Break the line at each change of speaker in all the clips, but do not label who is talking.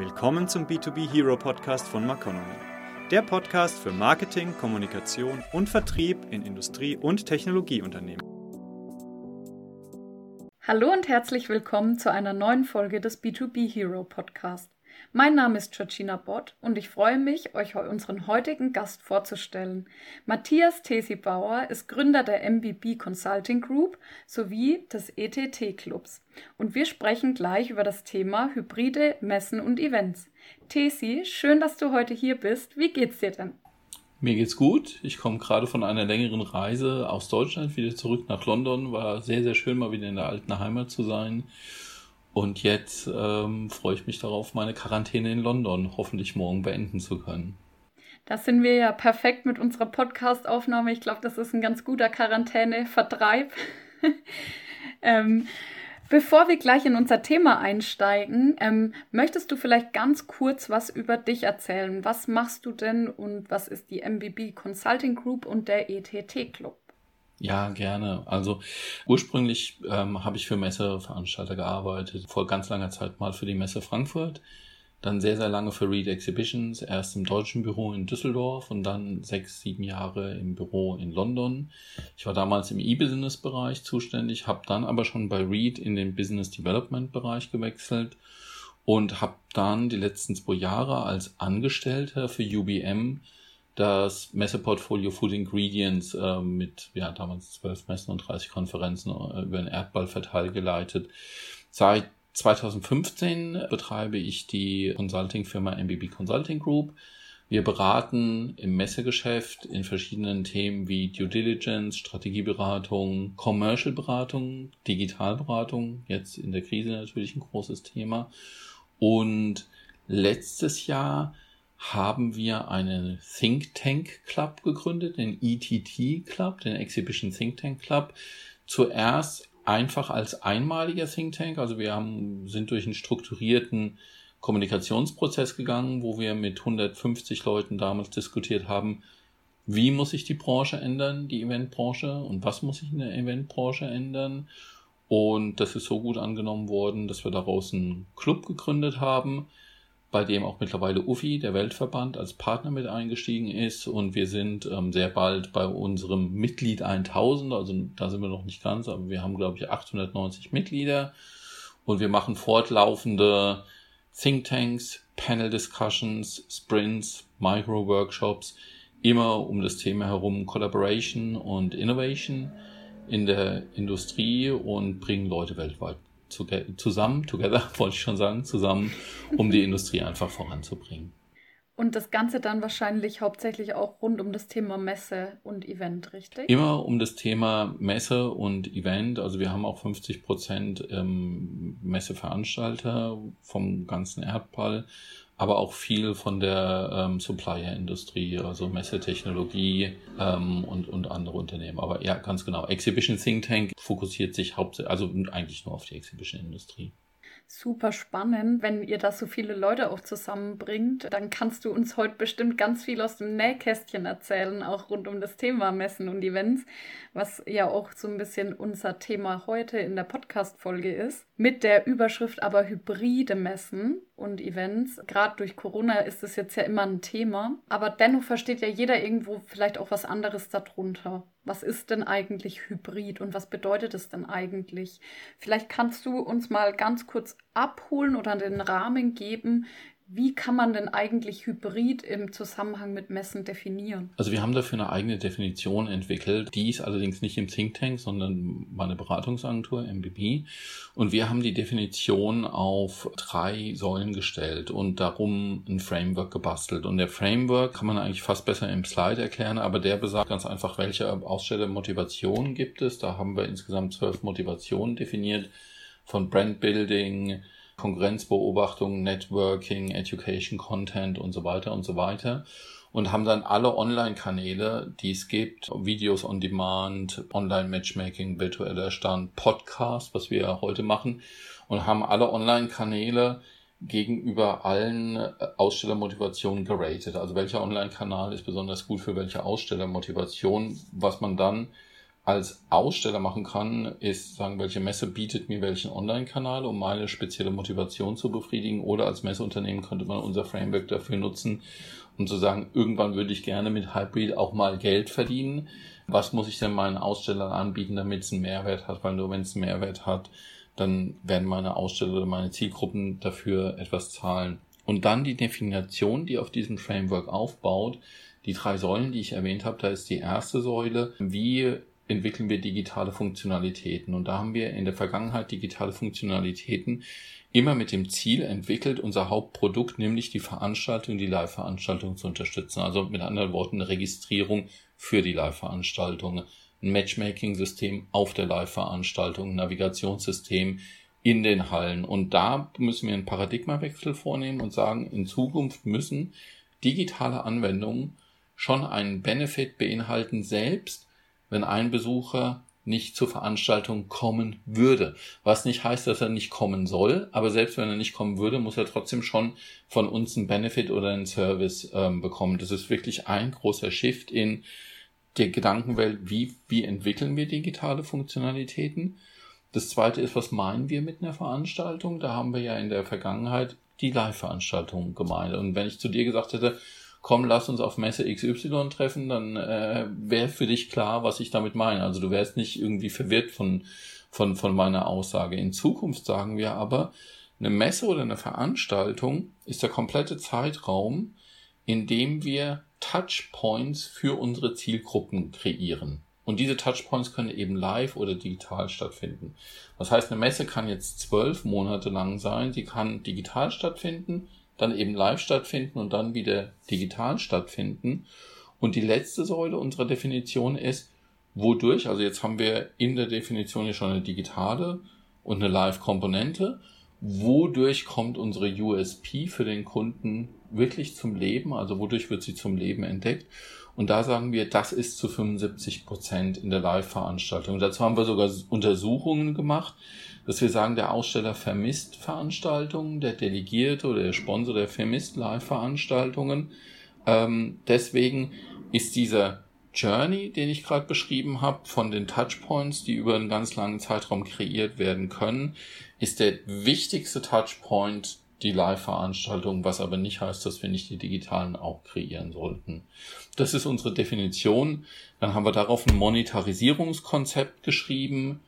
Willkommen zum B2B Hero Podcast von Maconomy. Der Podcast für Marketing, Kommunikation und Vertrieb in Industrie- und Technologieunternehmen.
Hallo und herzlich willkommen zu einer neuen Folge des B2B Hero Podcast. Mein Name ist Georgina Bott und ich freue mich, euch unseren heutigen Gast vorzustellen. Matthias Tesi Bauer ist Gründer der MBB Consulting Group sowie des ETT Clubs. Und wir sprechen gleich über das Thema Hybride, Messen und Events. Tesi, schön, dass du heute hier bist. Wie geht's dir denn?
Mir geht's gut. Ich komme gerade von einer längeren Reise aus Deutschland wieder zurück nach London. War sehr, sehr schön, mal wieder in der alten Heimat zu sein. Und jetzt ähm, freue ich mich darauf, meine Quarantäne in London hoffentlich morgen beenden zu können.
Da sind wir ja perfekt mit unserer Podcast-Aufnahme. Ich glaube, das ist ein ganz guter Quarantäne-Vertreib. ähm, bevor wir gleich in unser Thema einsteigen, ähm, möchtest du vielleicht ganz kurz was über dich erzählen? Was machst du denn und was ist die MBB Consulting Group und der ETT Club?
Ja, gerne. Also ursprünglich ähm, habe ich für Messeveranstalter gearbeitet, vor ganz langer Zeit mal für die Messe Frankfurt, dann sehr, sehr lange für Read Exhibitions, erst im deutschen Büro in Düsseldorf und dann sechs, sieben Jahre im Büro in London. Ich war damals im E-Business-Bereich zuständig, habe dann aber schon bei Read in den Business Development-Bereich gewechselt und habe dann die letzten zwei Jahre als Angestellter für UBM das Messeportfolio Food Ingredients äh, mit ja damals zwölf Messen und 30 Konferenzen äh, über den Erdball verteilt geleitet. Seit 2015 betreibe ich die Consulting-Firma MBB Consulting Group. Wir beraten im Messegeschäft in verschiedenen Themen wie Due Diligence, Strategieberatung, Commercial-Beratung, Digitalberatung, jetzt in der Krise natürlich ein großes Thema. Und letztes Jahr haben wir einen Think Tank Club gegründet, den ETT Club, den Exhibition Think Tank Club. Zuerst einfach als einmaliger Think Tank, also wir haben, sind durch einen strukturierten Kommunikationsprozess gegangen, wo wir mit 150 Leuten damals diskutiert haben, wie muss sich die Branche ändern, die Eventbranche, und was muss sich in der Eventbranche ändern. Und das ist so gut angenommen worden, dass wir daraus einen Club gegründet haben, bei dem auch mittlerweile UFI, der Weltverband, als Partner mit eingestiegen ist. Und wir sind ähm, sehr bald bei unserem Mitglied 1000, also da sind wir noch nicht ganz, aber wir haben, glaube ich, 890 Mitglieder. Und wir machen fortlaufende Thinktanks, Panel Discussions, Sprints, Micro-Workshops, immer um das Thema herum Collaboration und Innovation in der Industrie und bringen Leute weltweit zusammen, together wollte ich schon sagen, zusammen, um die Industrie einfach voranzubringen.
Und das Ganze dann wahrscheinlich hauptsächlich auch rund um das Thema Messe und Event, richtig?
Immer um das Thema Messe und Event. Also wir haben auch 50 Prozent ähm, Messeveranstalter vom ganzen Erdball aber auch viel von der ähm, Supplier-Industrie, also Messetechnologie ähm, und, und andere Unternehmen. Aber ja, ganz genau. Exhibition Think Tank fokussiert sich hauptsächlich, also eigentlich nur auf die Exhibition-Industrie
super spannend, wenn ihr da so viele Leute auch zusammenbringt. Dann kannst du uns heute bestimmt ganz viel aus dem Nähkästchen erzählen, auch rund um das Thema Messen und Events, was ja auch so ein bisschen unser Thema heute in der Podcast-Folge ist. Mit der Überschrift aber hybride Messen und Events. Gerade durch Corona ist es jetzt ja immer ein Thema. Aber dennoch versteht ja jeder irgendwo vielleicht auch was anderes darunter. Was ist denn eigentlich Hybrid und was bedeutet es denn eigentlich? Vielleicht kannst du uns mal ganz kurz abholen oder den Rahmen geben, wie kann man denn eigentlich Hybrid im Zusammenhang mit Messen definieren?
Also wir haben dafür eine eigene Definition entwickelt. Die ist allerdings nicht im Think Tank, sondern meine Beratungsagentur MBB. Und wir haben die Definition auf drei Säulen gestellt und darum ein Framework gebastelt. Und der Framework kann man eigentlich fast besser im Slide erklären, aber der besagt ganz einfach, welche Ausstellermotivationen gibt es. Da haben wir insgesamt zwölf Motivationen definiert von Brandbuilding, Konkurrenzbeobachtung, Networking, Education, Content und so weiter und so weiter. Und haben dann alle Online-Kanäle, die es gibt, Videos on Demand, Online-Matchmaking, virtueller Stand, Podcast, was wir ja heute machen, und haben alle Online-Kanäle gegenüber allen äh, Ausstellermotivationen geratet. Also welcher Online-Kanal ist besonders gut für welche Ausstellermotivation, was man dann als Aussteller machen kann, ist sagen, welche Messe bietet mir welchen Online-Kanal, um meine spezielle Motivation zu befriedigen. Oder als Messeunternehmen könnte man unser Framework dafür nutzen, um zu sagen, irgendwann würde ich gerne mit Hybrid auch mal Geld verdienen. Was muss ich denn meinen Ausstellern anbieten, damit es einen Mehrwert hat? Weil nur wenn es einen Mehrwert hat, dann werden meine Aussteller oder meine Zielgruppen dafür etwas zahlen. Und dann die Definition, die auf diesem Framework aufbaut, die drei Säulen, die ich erwähnt habe, da ist die erste Säule, wie entwickeln wir digitale Funktionalitäten. Und da haben wir in der Vergangenheit digitale Funktionalitäten immer mit dem Ziel entwickelt, unser Hauptprodukt, nämlich die Veranstaltung, die Live-Veranstaltung zu unterstützen. Also mit anderen Worten eine Registrierung für die Live-Veranstaltung, ein Matchmaking-System auf der Live-Veranstaltung, ein Navigationssystem in den Hallen. Und da müssen wir einen Paradigmawechsel vornehmen und sagen, in Zukunft müssen digitale Anwendungen schon einen Benefit beinhalten, selbst wenn ein Besucher nicht zur Veranstaltung kommen würde. Was nicht heißt, dass er nicht kommen soll, aber selbst wenn er nicht kommen würde, muss er trotzdem schon von uns einen Benefit oder einen Service ähm, bekommen. Das ist wirklich ein großer Shift in der Gedankenwelt, wie, wie entwickeln wir digitale Funktionalitäten. Das zweite ist, was meinen wir mit einer Veranstaltung? Da haben wir ja in der Vergangenheit die Live-Veranstaltung gemeint. Und wenn ich zu dir gesagt hätte, komm, lass uns auf Messe XY treffen, dann äh, wäre für dich klar, was ich damit meine. Also du wärst nicht irgendwie verwirrt von, von, von meiner Aussage. In Zukunft sagen wir aber, eine Messe oder eine Veranstaltung ist der komplette Zeitraum, in dem wir Touchpoints für unsere Zielgruppen kreieren. Und diese Touchpoints können eben live oder digital stattfinden. Das heißt, eine Messe kann jetzt zwölf Monate lang sein, sie kann digital stattfinden, dann eben live stattfinden und dann wieder digital stattfinden. Und die letzte Säule unserer Definition ist, wodurch, also jetzt haben wir in der Definition hier schon eine digitale und eine Live-Komponente, wodurch kommt unsere USP für den Kunden wirklich zum Leben, also wodurch wird sie zum Leben entdeckt. Und da sagen wir, das ist zu 75 Prozent in der Live-Veranstaltung. Dazu haben wir sogar Untersuchungen gemacht dass wir sagen, der Aussteller vermisst Veranstaltungen, der Delegierte oder der Sponsor, der vermisst Live-Veranstaltungen. Ähm, deswegen ist dieser Journey, den ich gerade beschrieben habe, von den Touchpoints, die über einen ganz langen Zeitraum kreiert werden können, ist der wichtigste Touchpoint die Live-Veranstaltung, was aber nicht heißt, dass wir nicht die digitalen auch kreieren sollten. Das ist unsere Definition. Dann haben wir darauf ein Monetarisierungskonzept geschrieben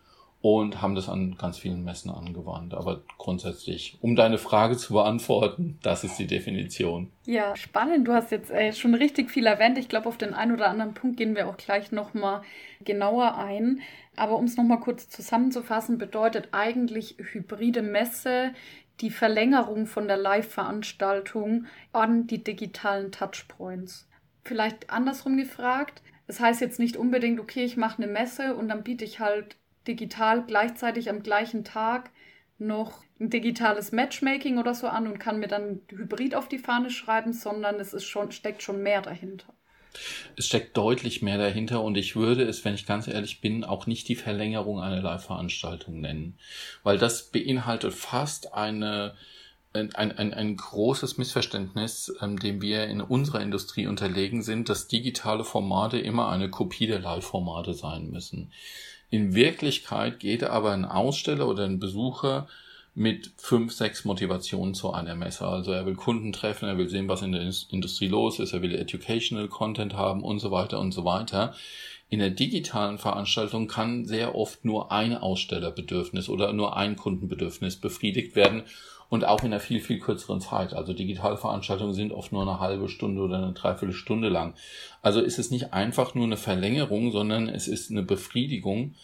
und haben das an ganz vielen Messen angewandt. Aber grundsätzlich, um deine Frage zu beantworten, das ist die Definition.
Ja, spannend. Du hast jetzt äh, schon richtig viel erwähnt. Ich glaube, auf den einen oder anderen Punkt gehen wir auch gleich nochmal genauer ein. Aber um es nochmal kurz zusammenzufassen, bedeutet eigentlich hybride Messe die Verlängerung von der Live-Veranstaltung an die digitalen Touchpoints. Vielleicht andersrum gefragt. Das heißt jetzt nicht unbedingt, okay, ich mache eine Messe und dann biete ich halt digital gleichzeitig am gleichen Tag noch ein digitales Matchmaking oder so an und kann mir dann Hybrid auf die Fahne schreiben, sondern es ist schon, steckt schon mehr dahinter.
Es steckt deutlich mehr dahinter und ich würde es, wenn ich ganz ehrlich bin, auch nicht die Verlängerung einer Live-Veranstaltung nennen, weil das beinhaltet fast eine ein, ein, ein großes Missverständnis, ähm, dem wir in unserer Industrie unterlegen sind, dass digitale Formate immer eine Kopie der Live-Formate sein müssen. In Wirklichkeit geht aber ein Aussteller oder ein Besucher mit fünf, sechs Motivationen zu einer Messe. Also er will Kunden treffen, er will sehen, was in der Industrie los ist, er will Educational Content haben und so weiter und so weiter. In der digitalen Veranstaltung kann sehr oft nur ein Ausstellerbedürfnis oder nur ein Kundenbedürfnis befriedigt werden und auch in einer viel, viel kürzeren Zeit. Also digitale Veranstaltungen sind oft nur eine halbe Stunde oder eine Dreiviertelstunde lang. Also ist es nicht einfach nur eine Verlängerung, sondern es ist eine Befriedigung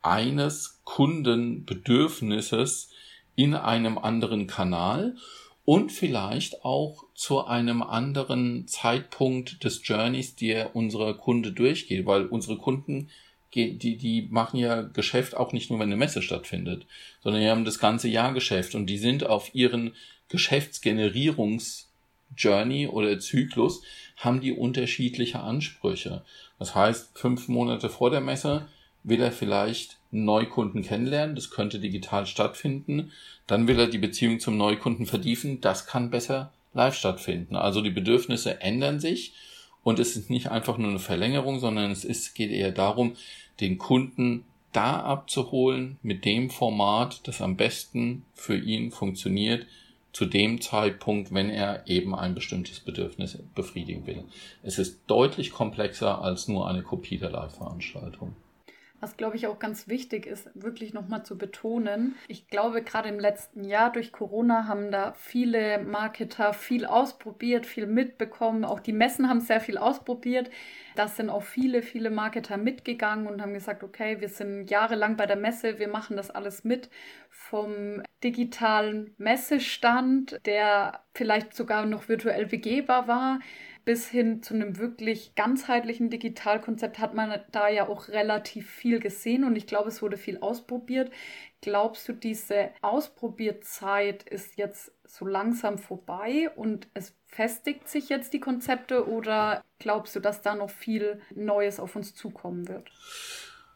eines Kundenbedürfnisses in einem anderen Kanal und vielleicht auch zu einem anderen Zeitpunkt des Journeys, der unser Kunde durchgeht, weil unsere Kunden die, die machen ja Geschäft auch nicht nur, wenn eine Messe stattfindet, sondern die haben das ganze Jahr Geschäft und die sind auf ihren Geschäftsgenerierungsjourney oder Zyklus, haben die unterschiedliche Ansprüche. Das heißt, fünf Monate vor der Messe will er vielleicht Neukunden kennenlernen, das könnte digital stattfinden. Dann will er die Beziehung zum Neukunden vertiefen, das kann besser live stattfinden. Also die Bedürfnisse ändern sich und es ist nicht einfach nur eine Verlängerung, sondern es ist, geht eher darum, den Kunden da abzuholen mit dem Format, das am besten für ihn funktioniert, zu dem Zeitpunkt, wenn er eben ein bestimmtes Bedürfnis befriedigen will. Es ist deutlich komplexer als nur eine Kopie der Live-Veranstaltung.
Was, glaube ich, auch ganz wichtig ist, wirklich nochmal zu betonen. Ich glaube, gerade im letzten Jahr durch Corona haben da viele Marketer viel ausprobiert, viel mitbekommen. Auch die Messen haben sehr viel ausprobiert. Da sind auch viele, viele Marketer mitgegangen und haben gesagt, okay, wir sind jahrelang bei der Messe, wir machen das alles mit. Vom digitalen Messestand, der vielleicht sogar noch virtuell begehbar war, bis hin zu einem wirklich ganzheitlichen Digitalkonzept hat man da ja auch relativ viel gesehen und ich glaube, es wurde viel ausprobiert. Glaubst du, diese Ausprobierzeit ist jetzt so langsam vorbei und es festigt sich jetzt die Konzepte oder glaubst du, dass da noch viel Neues auf uns zukommen wird?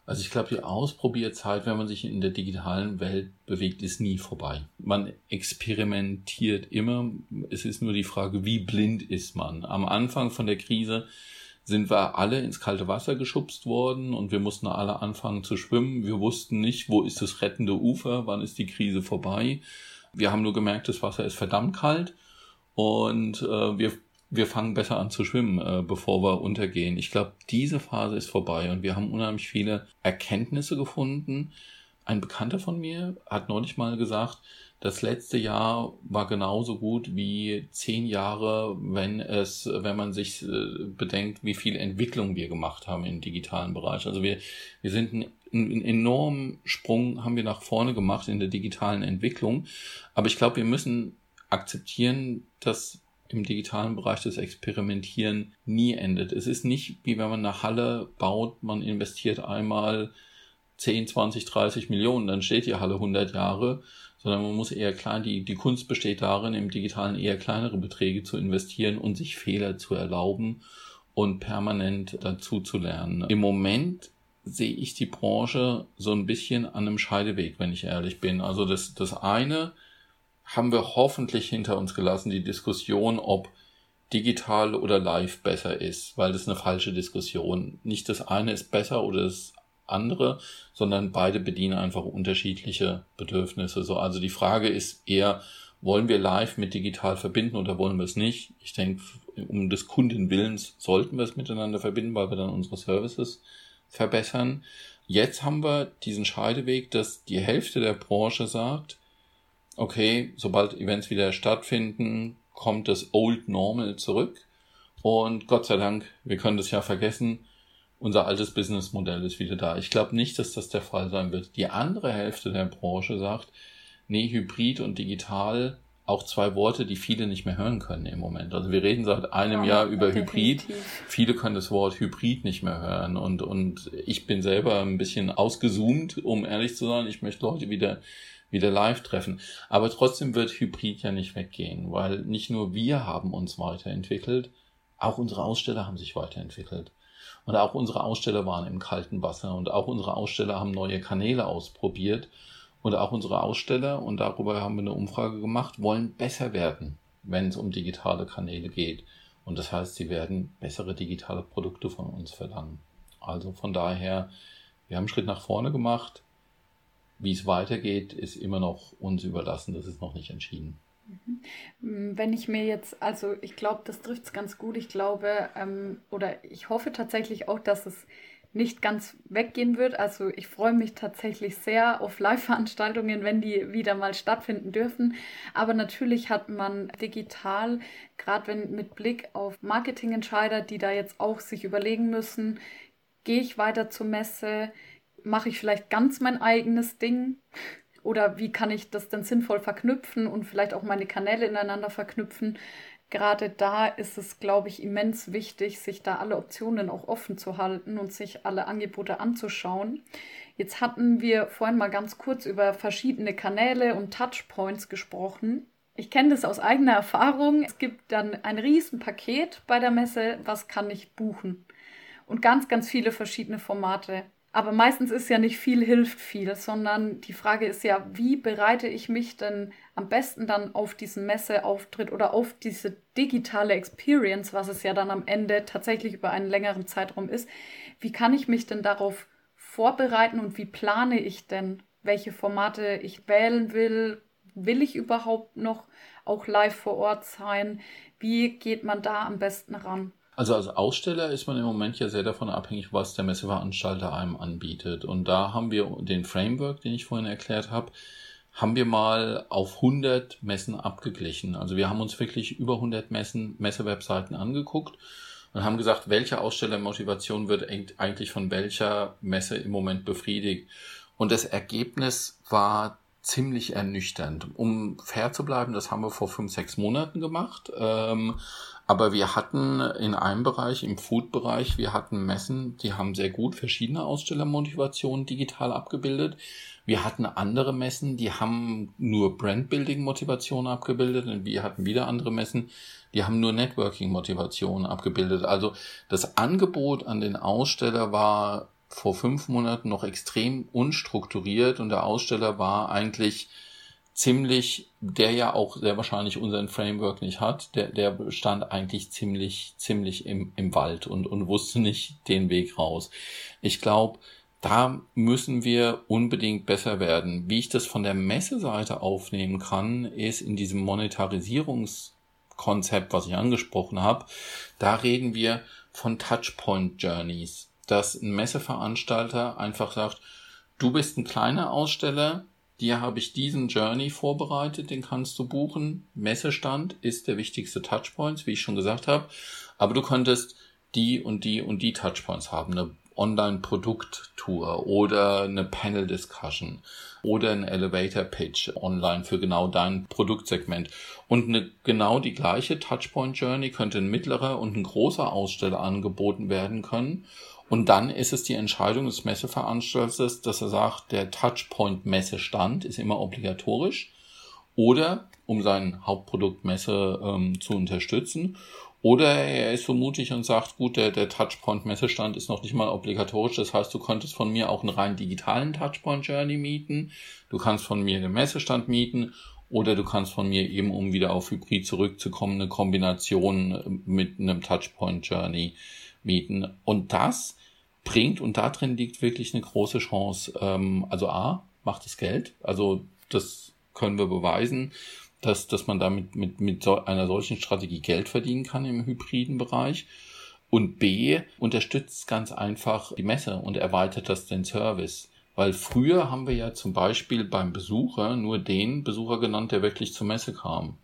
Also ich glaube, die Ausprobierzeit, wenn man sich in der digitalen Welt bewegt, ist nie vorbei. Man experimentiert immer. Es ist nur die Frage, wie blind ist man. Am Anfang von der Krise sind wir alle ins kalte Wasser geschubst worden und wir mussten alle anfangen zu schwimmen. Wir wussten nicht, wo ist das rettende Ufer, wann ist die Krise vorbei. Wir haben nur gemerkt, das Wasser ist verdammt kalt und äh, wir wir fangen besser an zu schwimmen, äh, bevor wir untergehen. Ich glaube, diese Phase ist vorbei und wir haben unheimlich viele Erkenntnisse gefunden. Ein Bekannter von mir hat neulich mal gesagt, das letzte Jahr war genauso gut wie zehn Jahre, wenn es, wenn man sich äh, bedenkt, wie viel Entwicklung wir gemacht haben im digitalen Bereich. Also wir, wir sind einen, einen enormen Sprung haben wir nach vorne gemacht in der digitalen Entwicklung. Aber ich glaube, wir müssen akzeptieren, dass im digitalen Bereich das Experimentieren nie endet. Es ist nicht wie wenn man eine Halle baut, man investiert einmal 10, 20, 30 Millionen, dann steht die Halle 100 Jahre, sondern man muss eher klein, die, die Kunst besteht darin, im digitalen eher kleinere Beträge zu investieren und sich Fehler zu erlauben und permanent dazu zu lernen. Im Moment sehe ich die Branche so ein bisschen an einem Scheideweg, wenn ich ehrlich bin. Also das, das eine, haben wir hoffentlich hinter uns gelassen, die Diskussion, ob digital oder live besser ist, weil das ist eine falsche Diskussion. Nicht das eine ist besser oder das andere, sondern beide bedienen einfach unterschiedliche Bedürfnisse. So, also die Frage ist eher, wollen wir live mit digital verbinden oder wollen wir es nicht? Ich denke, um des Kundenwillens sollten wir es miteinander verbinden, weil wir dann unsere Services verbessern. Jetzt haben wir diesen Scheideweg, dass die Hälfte der Branche sagt, okay, sobald Events wieder stattfinden, kommt das Old Normal zurück. Und Gott sei Dank, wir können das ja vergessen, unser altes Businessmodell ist wieder da. Ich glaube nicht, dass das der Fall sein wird. Die andere Hälfte der Branche sagt, nee, Hybrid und digital, auch zwei Worte, die viele nicht mehr hören können im Moment. Also wir reden seit einem ja, Jahr über definitiv. Hybrid. Viele können das Wort Hybrid nicht mehr hören. Und, und ich bin selber ein bisschen ausgezoomt, um ehrlich zu sein. Ich möchte Leute wieder wieder live treffen. Aber trotzdem wird Hybrid ja nicht weggehen, weil nicht nur wir haben uns weiterentwickelt, auch unsere Aussteller haben sich weiterentwickelt. Und auch unsere Aussteller waren im kalten Wasser und auch unsere Aussteller haben neue Kanäle ausprobiert. Und auch unsere Aussteller, und darüber haben wir eine Umfrage gemacht, wollen besser werden, wenn es um digitale Kanäle geht. Und das heißt, sie werden bessere digitale Produkte von uns verlangen. Also von daher, wir haben einen Schritt nach vorne gemacht. Wie es weitergeht, ist immer noch uns überlassen. Das ist noch nicht entschieden.
Mhm. Wenn ich mir jetzt, also ich glaube, das trifft es ganz gut. Ich glaube, ähm, oder ich hoffe tatsächlich auch, dass es nicht ganz weggehen wird. Also ich freue mich tatsächlich sehr auf Live-Veranstaltungen, wenn die wieder mal stattfinden dürfen. Aber natürlich hat man digital, gerade wenn mit Blick auf Marketingentscheider, die da jetzt auch sich überlegen müssen, gehe ich weiter zur Messe, mache ich vielleicht ganz mein eigenes Ding? Oder wie kann ich das denn sinnvoll verknüpfen und vielleicht auch meine Kanäle ineinander verknüpfen? Gerade da ist es, glaube ich, immens wichtig, sich da alle Optionen auch offen zu halten und sich alle Angebote anzuschauen. Jetzt hatten wir vorhin mal ganz kurz über verschiedene Kanäle und Touchpoints gesprochen. Ich kenne das aus eigener Erfahrung. Es gibt dann ein Riesenpaket bei der Messe, was kann ich buchen? Und ganz, ganz viele verschiedene Formate. Aber meistens ist ja nicht viel hilft viel, sondern die Frage ist ja, wie bereite ich mich denn am besten dann auf diesen Messeauftritt oder auf diese digitale Experience, was es ja dann am Ende tatsächlich über einen längeren Zeitraum ist, wie kann ich mich denn darauf vorbereiten und wie plane ich denn, welche Formate ich wählen will? Will ich überhaupt noch auch live vor Ort sein? Wie geht man da am besten ran?
Also als Aussteller ist man im Moment ja sehr davon abhängig, was der Messeveranstalter einem anbietet. Und da haben wir den Framework, den ich vorhin erklärt habe, haben wir mal auf 100 Messen abgeglichen. Also wir haben uns wirklich über 100 Messen, Messewebseiten angeguckt und haben gesagt, welche Ausstellermotivation wird eigentlich von welcher Messe im Moment befriedigt. Und das Ergebnis war ziemlich ernüchternd. Um fair zu bleiben, das haben wir vor fünf, sechs Monaten gemacht. Ähm, aber wir hatten in einem Bereich, im Food-Bereich, wir hatten Messen, die haben sehr gut verschiedene Ausstellermotivationen digital abgebildet. Wir hatten andere Messen, die haben nur Brandbuilding-Motivationen abgebildet und wir hatten wieder andere Messen, die haben nur Networking-Motivationen abgebildet. Also das Angebot an den Aussteller war vor fünf Monaten noch extrem unstrukturiert und der Aussteller war eigentlich ziemlich, der ja auch sehr wahrscheinlich unseren Framework nicht hat, der, der stand eigentlich ziemlich, ziemlich im, im Wald und, und wusste nicht den Weg raus. Ich glaube, da müssen wir unbedingt besser werden. Wie ich das von der Messeseite aufnehmen kann, ist in diesem Monetarisierungskonzept, was ich angesprochen habe, da reden wir von Touchpoint Journeys, dass ein Messeveranstalter einfach sagt, du bist ein kleiner Aussteller, Dir habe ich diesen Journey vorbereitet, den kannst du buchen. Messestand ist der wichtigste Touchpoints, wie ich schon gesagt habe. Aber du könntest die und die und die Touchpoints haben. Eine Online-Produkt-Tour oder eine Panel-Discussion oder ein Elevator-Pitch online für genau dein Produktsegment. Und eine, genau die gleiche Touchpoint-Journey könnte ein mittlerer und ein großer Aussteller angeboten werden können. Und dann ist es die Entscheidung des Messeveranstalters, dass er sagt, der Touchpoint-Messestand ist immer obligatorisch oder um sein Hauptprodukt Messe ähm, zu unterstützen. Oder er ist so mutig und sagt, gut, der, der Touchpoint-Messestand ist noch nicht mal obligatorisch. Das heißt, du könntest von mir auch einen rein digitalen Touchpoint-Journey mieten. Du kannst von mir den Messestand mieten. Oder du kannst von mir eben, um wieder auf Hybrid zurückzukommen, eine Kombination mit einem Touchpoint-Journey mieten. Und das bringt, und da drin liegt wirklich eine große Chance. Ähm, also A, macht es Geld. Also das können wir beweisen, dass, dass man damit mit, mit so einer solchen Strategie Geld verdienen kann im hybriden Bereich. Und B, unterstützt ganz einfach die Messe und erweitert das den Service. Weil früher haben wir ja zum Beispiel beim Besucher nur den Besucher genannt, der wirklich zur Messe kam.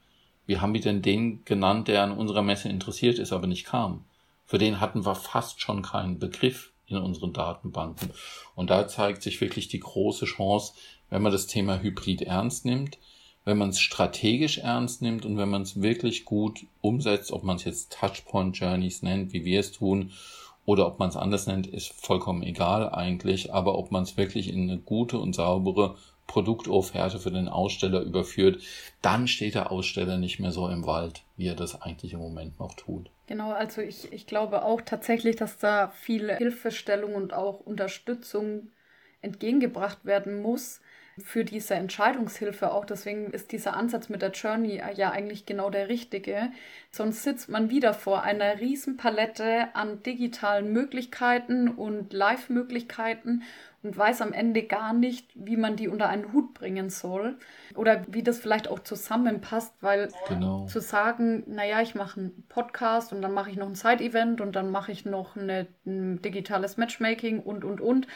Wie haben wir denn den genannt, der an unserer Messe interessiert ist, aber nicht kam? Für den hatten wir fast schon keinen Begriff in unseren Datenbanken. Und da zeigt sich wirklich die große Chance, wenn man das Thema Hybrid ernst nimmt, wenn man es strategisch ernst nimmt und wenn man es wirklich gut umsetzt, ob man es jetzt Touchpoint Journeys nennt, wie wir es tun, oder ob man es anders nennt, ist vollkommen egal eigentlich, aber ob man es wirklich in eine gute und saubere Produktofferte für den Aussteller überführt, dann steht der Aussteller nicht mehr so im Wald, wie er das eigentlich im Moment noch tut.
Genau, also ich, ich glaube auch tatsächlich, dass da viel Hilfestellung und auch Unterstützung entgegengebracht werden muss für diese Entscheidungshilfe auch. Deswegen ist dieser Ansatz mit der Journey ja eigentlich genau der richtige. Sonst sitzt man wieder vor einer riesen Palette an digitalen Möglichkeiten und Live-Möglichkeiten und weiß am Ende gar nicht, wie man die unter einen Hut bringen soll oder wie das vielleicht auch zusammenpasst, weil genau. zu sagen, naja, ich mache einen Podcast und dann mache ich noch ein Side-Event und dann mache ich noch eine, ein digitales Matchmaking und, und, und.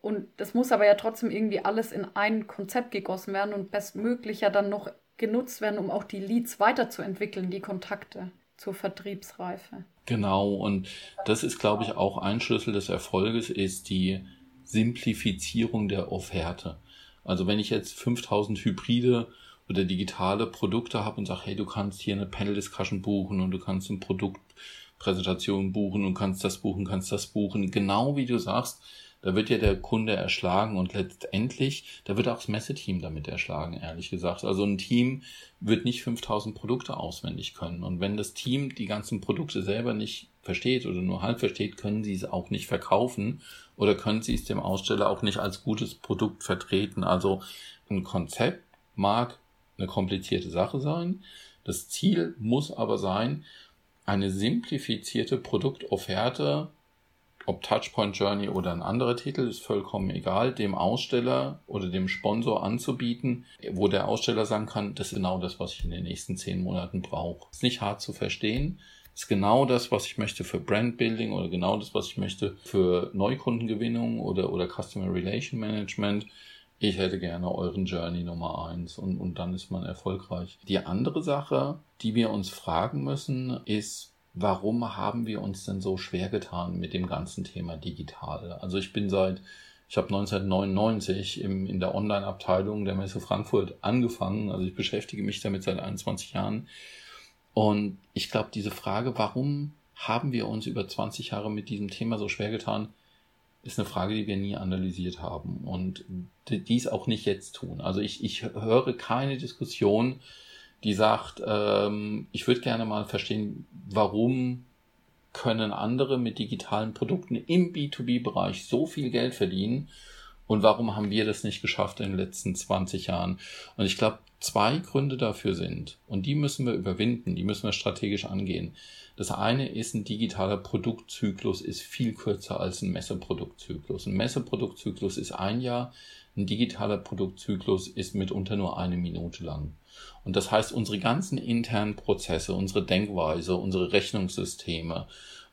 Und das muss aber ja trotzdem irgendwie alles in ein Konzept gegossen werden und bestmöglich ja dann noch genutzt werden, um auch die Leads weiterzuentwickeln, die Kontakte zur Vertriebsreife.
Genau, und das ist, glaube ich, auch ein Schlüssel des Erfolges, ist die Simplifizierung der Offerte. Also wenn ich jetzt 5000 Hybride oder digitale Produkte habe und sage, hey, du kannst hier eine Panel Discussion buchen und du kannst eine Produktpräsentation buchen und kannst das buchen, kannst das buchen, genau wie du sagst, da wird ja der Kunde erschlagen und letztendlich, da wird auch das Messeteam damit erschlagen, ehrlich gesagt. Also ein Team wird nicht 5000 Produkte auswendig können. Und wenn das Team die ganzen Produkte selber nicht versteht oder nur halb versteht, können sie es auch nicht verkaufen oder können sie es dem Aussteller auch nicht als gutes Produkt vertreten. Also ein Konzept mag eine komplizierte Sache sein. Das Ziel muss aber sein, eine simplifizierte Produktofferte ob Touchpoint Journey oder ein anderer Titel, ist vollkommen egal, dem Aussteller oder dem Sponsor anzubieten, wo der Aussteller sagen kann, das ist genau das, was ich in den nächsten zehn Monaten brauche. Ist nicht hart zu verstehen, ist genau das, was ich möchte für Brandbuilding oder genau das, was ich möchte für Neukundengewinnung oder, oder Customer Relation Management. Ich hätte gerne euren Journey Nummer eins und, und dann ist man erfolgreich. Die andere Sache, die wir uns fragen müssen, ist, warum haben wir uns denn so schwer getan mit dem ganzen Thema digital? Also ich bin seit, ich habe 1999 im, in der Online-Abteilung der Messe Frankfurt angefangen. Also ich beschäftige mich damit seit 21 Jahren. Und ich glaube, diese Frage, warum haben wir uns über 20 Jahre mit diesem Thema so schwer getan, ist eine Frage, die wir nie analysiert haben und dies auch nicht jetzt tun. Also ich, ich höre keine Diskussion, die sagt, ähm, ich würde gerne mal verstehen, warum können andere mit digitalen Produkten im B2B-Bereich so viel Geld verdienen und warum haben wir das nicht geschafft in den letzten 20 Jahren? Und ich glaube, zwei Gründe dafür sind, und die müssen wir überwinden, die müssen wir strategisch angehen. Das eine ist, ein digitaler Produktzyklus ist viel kürzer als ein Messeproduktzyklus. Ein Messeproduktzyklus ist ein Jahr, ein digitaler Produktzyklus ist mitunter nur eine Minute lang. Und das heißt, unsere ganzen internen Prozesse, unsere Denkweise, unsere Rechnungssysteme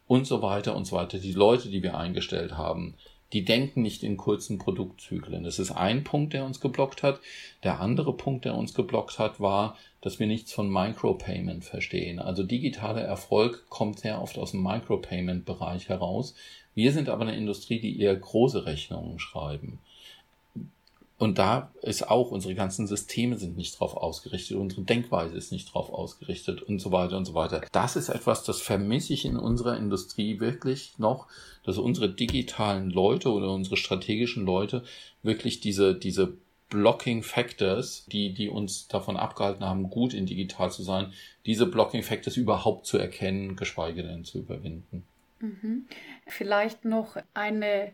und so weiter und so weiter, die Leute, die wir eingestellt haben, die denken nicht in kurzen Produktzyklen. Das ist ein Punkt, der uns geblockt hat. Der andere Punkt, der uns geblockt hat, war, dass wir nichts von Micropayment verstehen. Also digitaler Erfolg kommt sehr oft aus dem Micropayment-Bereich heraus. Wir sind aber eine Industrie, die eher große Rechnungen schreiben. Und da ist auch, unsere ganzen Systeme sind nicht drauf ausgerichtet, unsere Denkweise ist nicht drauf ausgerichtet und so weiter und so weiter. Das ist etwas, das vermisse ich in unserer Industrie wirklich noch, dass unsere digitalen Leute oder unsere strategischen Leute wirklich diese, diese Blocking Factors, die, die uns davon abgehalten haben, gut in digital zu sein, diese Blocking Factors überhaupt zu erkennen, geschweige denn zu überwinden.
Mhm. Vielleicht noch eine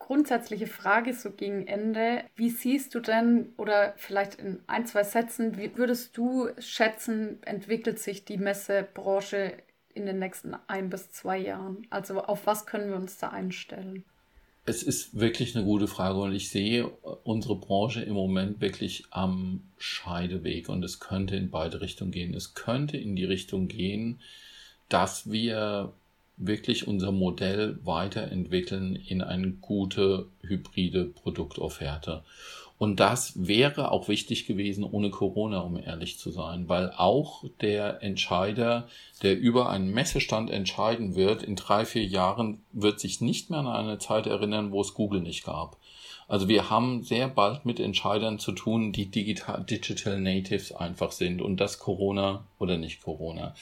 grundsätzliche Frage so gegen Ende. Wie siehst du denn, oder vielleicht in ein, zwei Sätzen, wie würdest du schätzen, entwickelt sich die Messebranche in den nächsten ein bis zwei Jahren? Also auf was können wir uns da einstellen?
Es ist wirklich eine gute Frage und ich sehe unsere Branche im Moment wirklich am Scheideweg und es könnte in beide Richtungen gehen. Es könnte in die Richtung gehen, dass wir wirklich unser Modell weiterentwickeln in eine gute hybride Produktofferte. Und das wäre auch wichtig gewesen ohne Corona, um ehrlich zu sein, weil auch der Entscheider, der über einen Messestand entscheiden wird, in drei, vier Jahren wird sich nicht mehr an eine Zeit erinnern, wo es Google nicht gab. Also wir haben sehr bald mit Entscheidern zu tun, die digital, Digital Natives einfach sind und das Corona oder nicht Corona.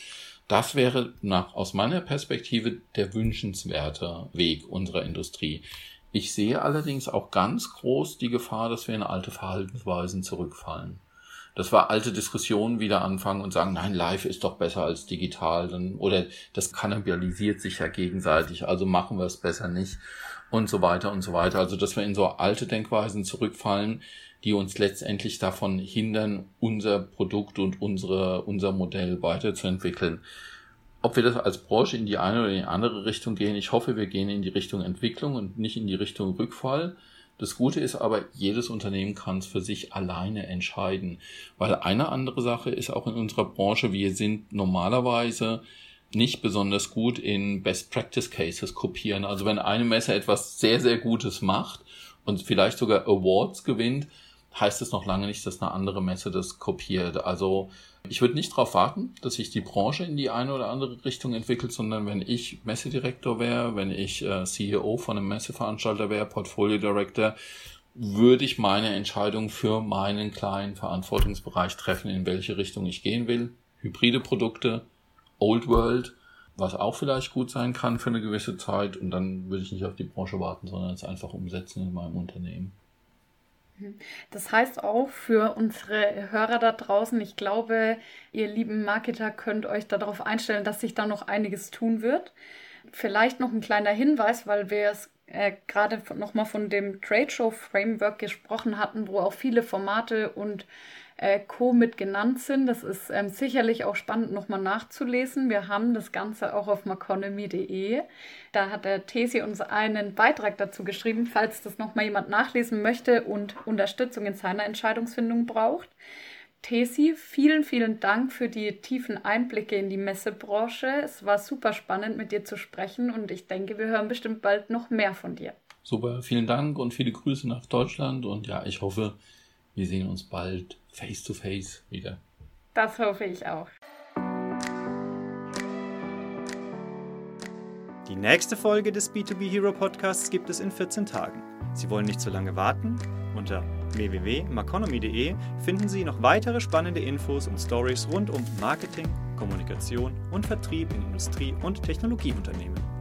Das wäre nach, aus meiner Perspektive der wünschenswerte Weg unserer Industrie. Ich sehe allerdings auch ganz groß die Gefahr, dass wir in alte Verhaltensweisen zurückfallen. Dass wir alte Diskussionen wieder anfangen und sagen, nein, live ist doch besser als digital, dann, oder das kannibalisiert sich ja gegenseitig, also machen wir es besser nicht und so weiter und so weiter. Also, dass wir in so alte Denkweisen zurückfallen, die uns letztendlich davon hindern, unser Produkt und unsere, unser Modell weiterzuentwickeln. Ob wir das als Branche in die eine oder in die andere Richtung gehen, ich hoffe, wir gehen in die Richtung Entwicklung und nicht in die Richtung Rückfall. Das Gute ist aber, jedes Unternehmen kann es für sich alleine entscheiden. Weil eine andere Sache ist auch in unserer Branche, wir sind normalerweise nicht besonders gut in Best Practice Cases kopieren. Also wenn eine Messe etwas sehr, sehr Gutes macht und vielleicht sogar Awards gewinnt, heißt es noch lange nicht, dass eine andere Messe das kopiert. Also ich würde nicht darauf warten, dass sich die Branche in die eine oder andere Richtung entwickelt, sondern wenn ich Messedirektor wäre, wenn ich äh, CEO von einem Messeveranstalter wäre, Portfolio Director, würde ich meine Entscheidung für meinen kleinen Verantwortungsbereich treffen, in welche Richtung ich gehen will. Hybride Produkte, Old World, was auch vielleicht gut sein kann für eine gewisse Zeit. Und dann würde ich nicht auf die Branche warten, sondern es einfach umsetzen in meinem Unternehmen.
Das heißt auch für unsere Hörer da draußen, ich glaube, ihr lieben Marketer könnt euch darauf einstellen, dass sich da noch einiges tun wird. Vielleicht noch ein kleiner Hinweis, weil wir es äh, gerade nochmal von dem Trade Show Framework gesprochen hatten, wo auch viele Formate und äh, Co. mit genannt sind. Das ist ähm, sicherlich auch spannend nochmal nachzulesen. Wir haben das Ganze auch auf maconomy.de. Da hat der Tesi uns einen Beitrag dazu geschrieben, falls das nochmal jemand nachlesen möchte und Unterstützung in seiner Entscheidungsfindung braucht. Tesi, vielen, vielen Dank für die tiefen Einblicke in die Messebranche. Es war super spannend, mit dir zu sprechen und ich denke, wir hören bestimmt bald noch mehr von dir.
Super, vielen Dank und viele Grüße nach Deutschland und ja, ich hoffe, wir sehen uns bald face to face wieder.
Das hoffe ich auch.
Die nächste Folge des B2B Hero Podcasts gibt es in 14 Tagen. Sie wollen nicht zu lange warten? Unter www.maconomy.de finden Sie noch weitere spannende Infos und Stories rund um Marketing, Kommunikation und Vertrieb in Industrie- und Technologieunternehmen.